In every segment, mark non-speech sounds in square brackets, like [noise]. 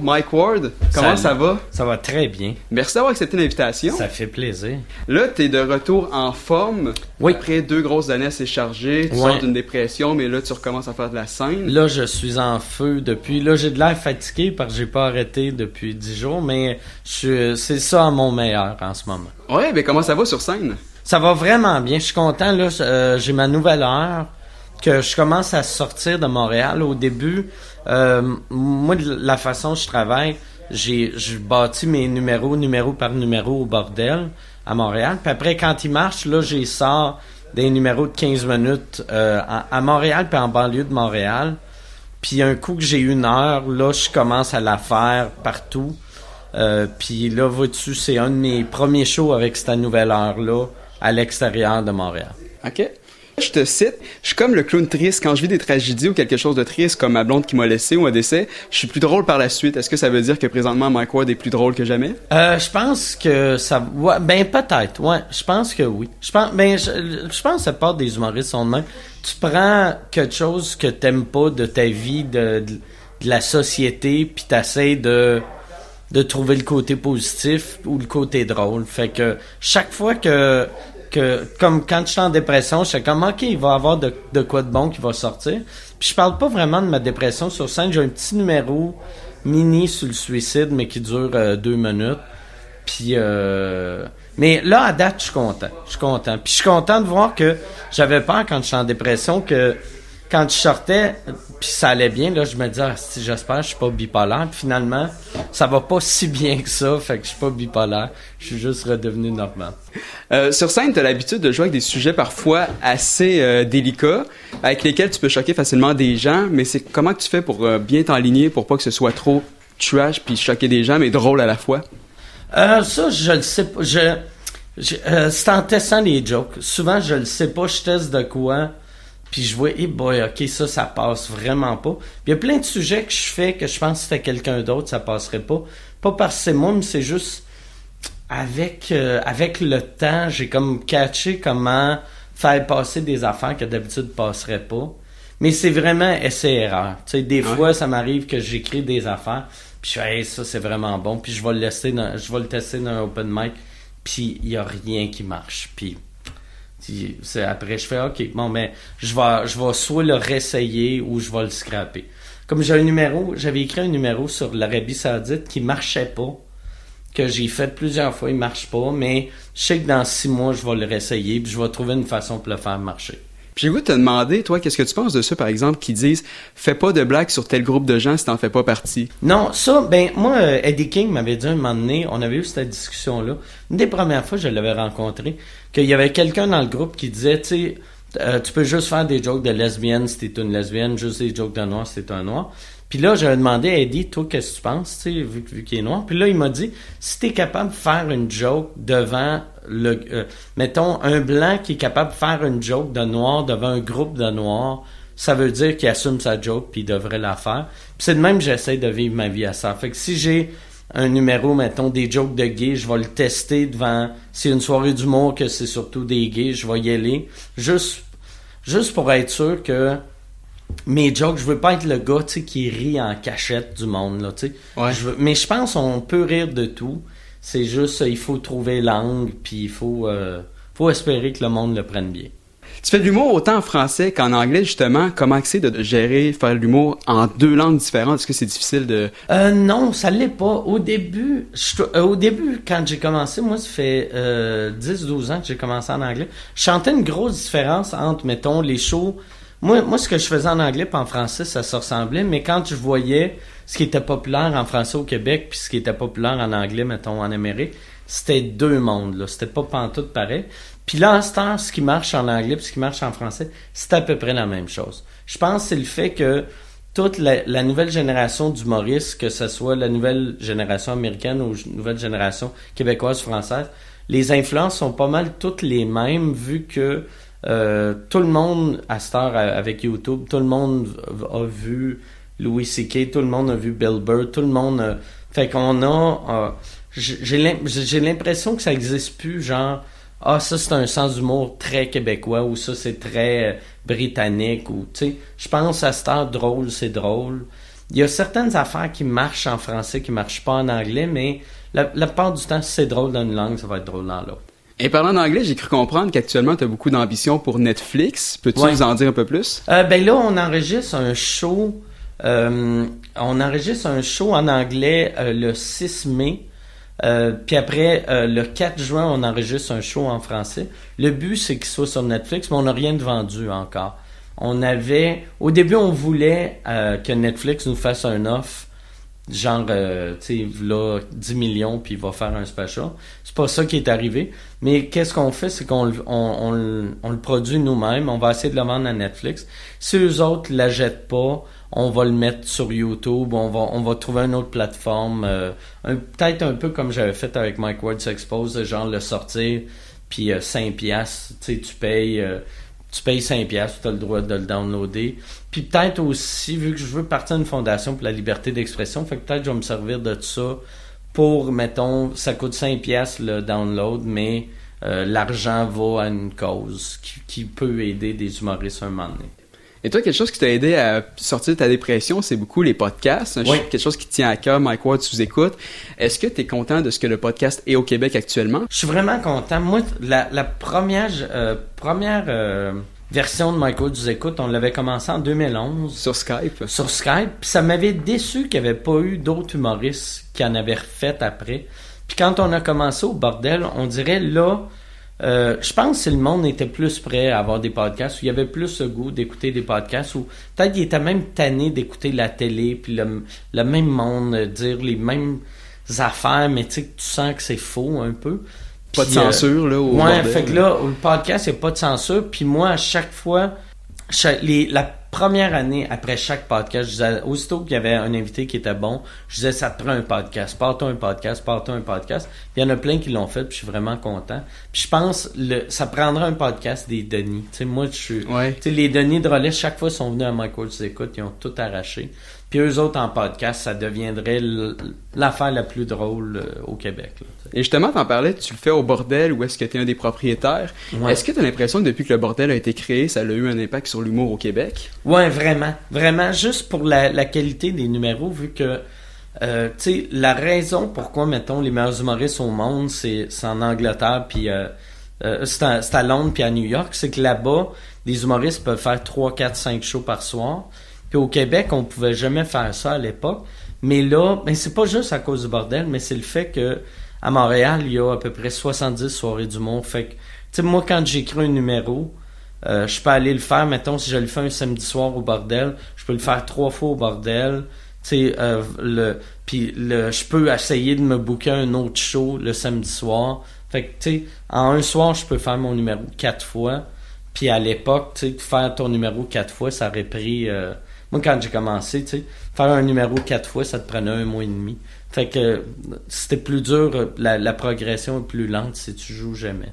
Mike Ward, comment ça va? Ça va très bien. Merci d'avoir accepté l'invitation. Ça fait plaisir. Là, t'es de retour en forme. Oui. Après deux grosses années assez chargées, tu Ouais. sors d'une dépression, mais là, tu recommences à faire de la scène. Là, je suis en feu depuis. Là, j'ai de l'air fatigué parce que j'ai pas arrêté depuis 10 jours, mais je c'est ça à mon meilleur en ce moment. Ouais, mais comment ça va sur scène? Ça va vraiment bien. Je suis content. Là, Euh, j'ai ma nouvelle heure que je commence à sortir de Montréal. Au début, euh, moi, la façon dont je travaille, j'ai je bâtis mes numéros, numéro par numéro au bordel à Montréal. Puis après, quand ils marchent, là, j'ai sors des numéros de 15 minutes euh, à, à Montréal puis en banlieue de Montréal. Puis un coup que j'ai une heure, là, je commence à la faire partout. Euh, puis là, vois-tu, c'est un de mes premiers shows avec cette nouvelle heure-là à l'extérieur de Montréal. OK. Je te cite, je suis comme le clown triste. Quand je vis des tragédies ou quelque chose de triste, comme ma blonde qui m'a laissé ou un décès, je suis plus drôle par la suite. Est-ce que ça veut dire que présentement Mike Ward est plus drôle que jamais? Euh, je pense que ça, ben peut-être, ouais. Je pense que oui. Je pense, ben je, pense que ça part des humoristes sont de même. Tu prends quelque chose que t'aimes pas de ta vie, de, la société, puis t'essayes de de trouver le côté positif ou le côté drôle. Fait que chaque fois que que comme quand je suis en dépression, je suis comme ok, il va y avoir de, de quoi de bon qui va sortir. Puis je parle pas vraiment de ma dépression sur scène. J'ai un petit numéro mini sur le suicide, mais qui dure euh, deux minutes. Puis, euh, mais là, à date, je suis content. Je suis content. Puis, je suis content de voir que j'avais peur quand je suis en dépression que quand je sortais, puis ça allait bien, là, je me disais, ah, si, j'espère que je suis pas bipolaire. Puis finalement, ça va pas si bien que ça, fait que je suis pas bipolaire. Je suis juste redevenu normal. Euh, sur scène, tu as l'habitude de jouer avec des sujets parfois assez euh, délicats, avec lesquels tu peux choquer facilement des gens, mais c'est comment que tu fais pour euh, bien t'enligner pour pas que ce soit trop trash puis choquer des gens, mais drôle à la fois? Euh, ça, je le sais pas. Je, je- c'est en testant les jokes. Souvent, je le sais pas, je teste de quoi, puis je vois, eh boy, ok, ça, ça passe vraiment pas. Puis il y a plein de sujets que je fais que je pense que c'était quelqu'un d'autre, ça passerait pas. Pas parce que c'est moi, mais c'est juste avec euh, avec le temps, j'ai comme catché comment faire passer des affaires que d'habitude passeraient pas. Mais c'est vraiment essai-erreur. Tu sais, des Ouais. fois, ça m'arrive que j'écris des affaires, puis je fais, hey, ça, c'est vraiment bon, puis je vais le laisser dans, je vais le tester dans un open mic, puis il y a rien qui marche. Puis c'est après je fais OK, bon mais je vais je vais soit le réessayer ou je vais le scraper. Comme j'ai un numéro, j'avais écrit un numéro sur l'Arabie Saoudite qui marchait pas que j'ai fait plusieurs fois, il marche pas, mais je sais que dans six mois, je vais le réessayer, puis je vais trouver une façon pour le faire marcher. Puis de te demander, toi, qu'est-ce que tu penses de ceux, par exemple, qui disent « Fais pas de blagues sur tel groupe de gens si t'en fais pas partie? Non, ça, ben, moi, euh, Eddie King m'avait dit un moment donné, on avait eu cette discussion-là. Une des premières fois je l'avais rencontré, qu'il y avait quelqu'un dans le groupe qui disait, tu sais, euh, tu peux juste faire des jokes de lesbienne si t'es une lesbienne, juste des jokes de noir si t'es un noir. Puis là, j'avais demandé à Eddie, toi, qu'est-ce que tu penses, tu sais, vu, vu qu'il est noir. Puis là, il m'a dit, si t'es capable de faire une joke devant le, euh, mettons, un blanc qui est capable de faire une joke de noir devant un groupe de noirs, ça veut dire qu'il assume sa joke puis il devrait la faire. Puis c'est de même j'essaie de vivre ma vie à ça. Fait que si j'ai un numéro, mettons, des jokes de gays, je vais le tester devant... C'est une soirée d'humour que c'est surtout des gays, je vais y aller. Juste, juste pour être sûr que mes jokes, je veux pas être le gars, qui rit en cachette du monde, là, tu sais. Ouais. Je veux- mais je pense qu'on peut rire de tout. C'est juste, euh, il faut trouver l'angle, puis il faut, euh, faut espérer que le monde le prenne bien. Tu fais de l'humour autant en français qu'en anglais, justement. Comment c'est de gérer, faire de l'humour en deux langues différentes? Est-ce que c'est difficile de... Euh, non, ça l'est pas. Au début, je- euh, au début, quand j'ai commencé, moi, ça fait euh, 10-12 ans que j'ai commencé en anglais. Je sentais une grosse différence entre, mettons, les shows. Moi, moi, ce que je faisais en anglais et en français, ça se ressemblait, mais quand je voyais ce qui était populaire en français au Québec puis ce qui était populaire en anglais, mettons, en Amérique, c'était deux mondes, là. C'était pas pantoute pareil. Puis là, en ce temps, ce qui marche en anglais puis ce qui marche en français, c'est à peu près la même chose. Je pense que c'est le fait que toute la, nouvelle génération d'humoristes, que ce soit la nouvelle génération américaine ou la nouvelle génération québécoise, française, les influences sont pas mal toutes les mêmes vu que euh, tout le monde, à cette avec YouTube, tout le monde a vu Louis C.K., tout le monde a vu Bill Burr, tout le monde... a- fait qu'on a... euh, j'ai j'ai l'im- j'ai l'impression que ça existe plus, genre... Ah, ça, c'est un sens d'humour très québécois, ou ça, c'est très euh, britannique, ou, tu sais, je pense à cette drôle, c'est drôle. il y a certaines affaires qui marchent en français, qui marchent pas en anglais, mais la, la plupart du temps, si c'est drôle dans une langue, ça va être drôle dans l'autre. Et parlant d'anglais, j'ai cru comprendre qu'actuellement, tu as beaucoup d'ambition pour Netflix. Peux-tu Ouais. nous en dire un peu plus? Euh, ben là, on enregistre un show. euh, on enregistre un show en anglais euh, le 6 mai. Euh, puis après, euh, le 4 juin, on enregistre un show en français. Le but, c'est qu'il soit sur Netflix, mais on n'a rien de vendu encore. On avait... Au début, on voulait euh, que Netflix nous fasse un offre, genre, euh, tu sais, là, 10 millions, puis il va faire un special. C'est pas ça qui est arrivé. Mais qu'est-ce qu'on fait, c'est qu'on le- on, on on le produit nous-mêmes. On va essayer de le vendre à Netflix. Si eux autres l'achètent pas, on va le mettre sur YouTube. On va, on va trouver une autre plateforme. euh, un- Peut-être un peu comme j'avais fait avec Mike Ward S'Expose, genre le sortir, puis euh, 5 piastres. Tu sais, tu payes... tu payes 5 piastres, tu as le droit de le downloader. Puis peut-être aussi, vu que je veux partir d'une fondation pour la liberté d'expression, fait que peut-être je vais me servir de ça pour, mettons, ça coûte 5 piastres le download, mais euh, l'argent va à une cause qui, qui peut aider des humoristes un moment donné. Et toi, quelque chose qui t'a aidé à sortir de ta dépression, c'est beaucoup les podcasts. Oui. Quelque chose qui te tient à cœur, Mike Ward, tu vous écoutes. Est-ce que tu es content de ce que le podcast est au Québec actuellement? Je suis vraiment content. Moi, la, la première, euh, première euh, version de Michael du écoute, on l'avait commencé en 2011. Sur Skype? sur Skype. Puis ça m'avait déçu qu'il n'y avait pas eu d'autres humoristes qui en avaient refait après. Puis quand on a commencé au bordel, on dirait là, euh, je pense que le monde était plus prêt à avoir des podcasts, où il y avait plus le goût d'écouter des podcasts, ou peut-être qu'il était même tanné d'écouter la télé, puis le, le même monde euh, dire les mêmes affaires, mais tu sais que tu sens que c'est faux un peu. Pas de euh, censure, là, au Ouais, bordel. fait que là, le podcast, il n'y a pas de censure. Puis moi, à chaque fois, les- la première année, après chaque podcast, je disais, aussitôt qu'il y avait un invité qui était bon, je disais, ça te prend un podcast, pars-toi un podcast, pars-toi un podcast. Il y en a plein qui l'ont fait, puis je suis vraiment content. Puis je pense, le, ça prendra un podcast des Denis. Tu sais, moi, je suis... Ouais. Tu sais, les Denis de relais, chaque fois, sont venus à Michael tu écoutes, ils ont tout arraché. Puis eux autres, en podcast, ça deviendrait l'affaire la plus drôle euh, au Québec. là. Et justement, t'en parlais, tu le fais au bordel ou est-ce que tu es un des propriétaires? Ouais. Est-ce que tu as l'impression que depuis que le bordel a été créé, ça a eu un impact sur l'humour au Québec? Ouais, vraiment. Vraiment, juste pour la, la qualité des numéros, vu que, euh, tu sais, la raison pourquoi, mettons, les meilleurs humoristes au monde, c'est en Angleterre, puis euh, euh, c'est à, c'est à Londres, puis à New York, c'est que là-bas, les humoristes peuvent faire 3, 4, 5 shows par soir. Puis au Québec, on pouvait jamais faire ça à l'époque. Mais là, ben c'est pas juste à cause du bordel, mais c'est le fait que à Montréal, il y a à peu près 70 soirées d'humour. Fait que, tu sais, moi, quand j'écris un numéro, euh, je peux aller le faire, mettons, si je le fais un samedi soir au bordel, je peux le faire trois fois au bordel. Tu sais, euh, le, puis le, je peux essayer de me booker un autre show le samedi soir. Fait que, tu sais, en un soir, je peux faire mon numéro quatre fois. Puis à l'époque, tu sais, faire ton numéro quatre fois, ça aurait pris... euh, moi, quand j'ai commencé, tu sais, faire un numéro quatre fois, ça te prenait un mois et demi. Fait que c'était plus dur, la, la progression est plus lente si tu joues jamais.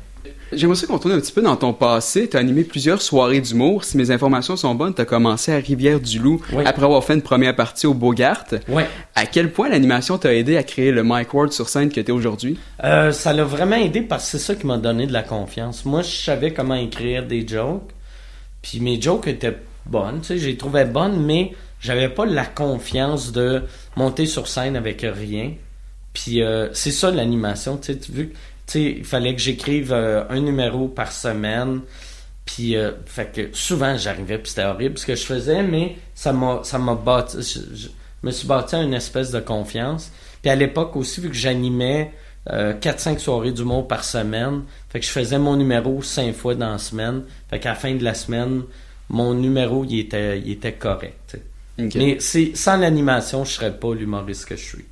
J'aimerais ça qu'on tourne un petit peu dans ton passé. Tu as animé plusieurs soirées d'humour. Si mes informations sont bonnes, tu as commencé à Rivière-du-Loup Oui. après avoir fait une première partie au Bogart. Ouais. À quel point l'animation t'a aidé à créer le Mike Ward sur scène que tu es aujourd'hui? Euh, ça l'a vraiment aidé parce que c'est ça qui m'a donné de la confiance. Moi, je savais comment écrire des jokes. Puis mes jokes étaient bonnes, tu sais, je les trouvais bonnes, mais j'avais pas la confiance de monter sur scène avec rien. Puis euh, c'est ça l'animation, tu sais, vu il fallait que j'écrive euh, un numéro par semaine. Puis euh, fait que souvent j'arrivais puis c'était horrible ce que je faisais, mais ça m'a ça m'a bâti je, me suis bâti une espèce de confiance. Puis à l'époque aussi vu que j'animais euh, 4-5 soirées d'humour par semaine. Fait que je faisais mon numéro 5 fois dans la semaine. Fait qu'à la fin de la semaine, mon numéro, il était, il était correct. tu sais. Ok. Mais c'est, sans l'animation, je serais pas l'humoriste que je suis.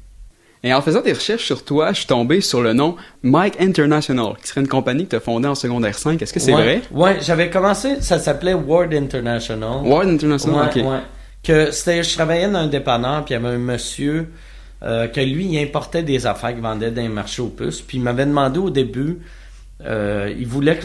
Et en faisant des recherches sur toi, je suis tombé sur le nom Mike International, qui serait une compagnie que tu as fondée en secondaire 5. Est-ce que c'est Ouais, vrai? Ouais, j'avais commencé, ça s'appelait Word International. Ward International, Ouais, ok. ouais. Que c'était, je travaillais dans un dépanneur, puis il y avait un monsieur euh, que lui, il importait des affaires qu'il vendait dans les marchés aux puces. Puis il m'avait demandé au début, euh, il voulait,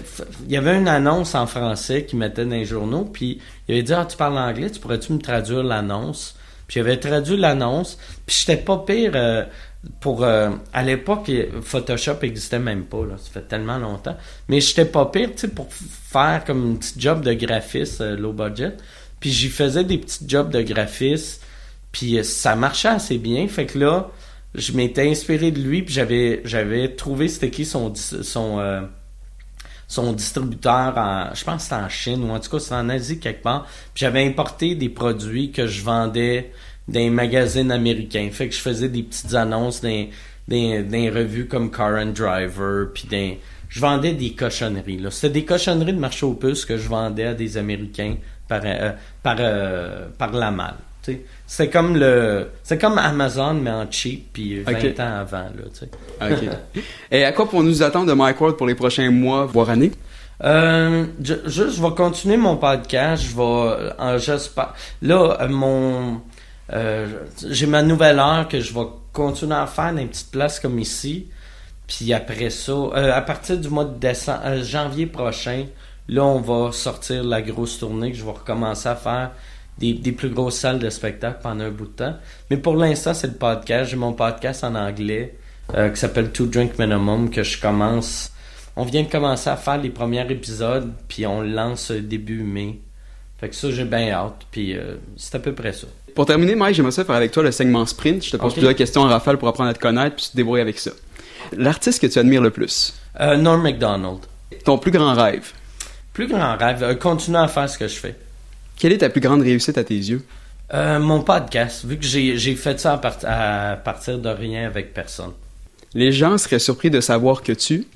il y avait une annonce en français qu'il mettait dans les journaux, puis il avait dit ah tu parles anglais, tu pourrais-tu me traduire l'annonce? Puis j'avais traduit l'annonce, puis j'étais pas pire. euh, pour euh, à l'époque Photoshop existait même pas là, ça fait tellement longtemps mais j'étais pas pire tu sais pour faire comme un petit job de graphiste euh, low budget puis j'y faisais des petits jobs de graphiste Puis ça marchait assez bien. Fait que là, je m'étais inspiré de lui, puis j'avais j'avais trouvé c'était qui son son euh, son distributeur en je pense que c'était en Chine ou en tout cas c'était en Asie quelque part. Puis j'avais importé des produits que je vendais dans les magazines américains. Fait que je faisais des petites annonces dans, dans, dans revues comme Car and Driver, puis dans je vendais des cochonneries. Là. C'était des cochonneries de marché aux puces que je vendais à des Américains par, euh, par, euh, par la malle. C'est comme le c'est comme Amazon mais en cheap puis 20 ans avant là, [laughs] Et à quoi pour nous attendre de Mike Ward pour les prochains mois voire années? Euh, je, je, vais continuer mon podcast, je vais en j'espère. Là euh, mon j'ai ma nouvelle heure que je vais continuer à faire dans une petite place comme ici. Puis après ça, à partir du mois de décembre, janvier prochain, Là, on va sortir la grosse tournée que je vais recommencer à faire des, plus grosses salles de spectacle pendant un bout de temps. Mais pour l'instant, c'est le podcast. J'ai mon podcast en anglais euh, qui s'appelle Two Drink Minimum que je commence. On vient de commencer à faire les premiers épisodes, puis on lance début mai. Fait que ça, j'ai bien hâte, puis euh, c'est à peu près ça. Pour terminer, Mike, j'aimerais ça faire avec toi le segment sprint. Je te pose plusieurs questions en rafale pour apprendre à te connaître, puis tu te débrouilles avec ça. L'artiste que tu admires le plus? Euh, Norm MacDonald. Ton plus grand rêve? Plus grand rêve, euh, continuer à faire ce que je fais. Quelle est ta plus grande réussite à tes yeux? Euh, mon podcast, vu que j'ai fait ça à, partir de rien avec personne. Les gens seraient surpris de savoir que tu...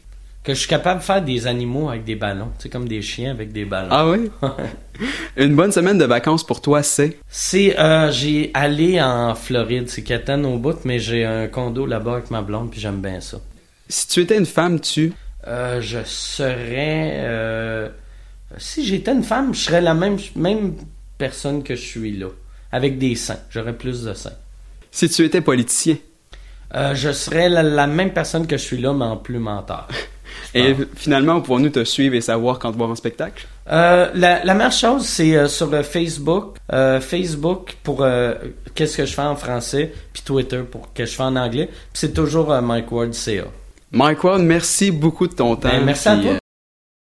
Que je suis capable de faire des animaux avec des ballons, tu sais, comme des chiens avec des ballons. Ah oui? [laughs] Une bonne semaine de vacances pour toi, c'est? C'est, euh, j'ai allé en Floride, c'est Catane au bout, mais j'ai un condo là-bas avec ma blonde, puis j'aime bien ça. Si tu étais une femme, tu... je serais si j'étais une femme, je serais la même, même personne que je suis là, avec des seins. J'aurais plus de seins. Si tu étais politicien? Euh, je serais la, même personne que je suis là, mais en plus menteur. [laughs] Et finalement, pouvons-nous te suivre et savoir quand te voir en spectacle? Euh, la, la meilleure chose, c'est euh, sur Facebook. Facebook pour qu'est-ce que je fais en français, puis Twitter pour qu'est-ce que je fais en anglais. Puis c'est toujours Mike Ward CA. Mike Ward, merci beaucoup de ton ben, temps. merci à toi.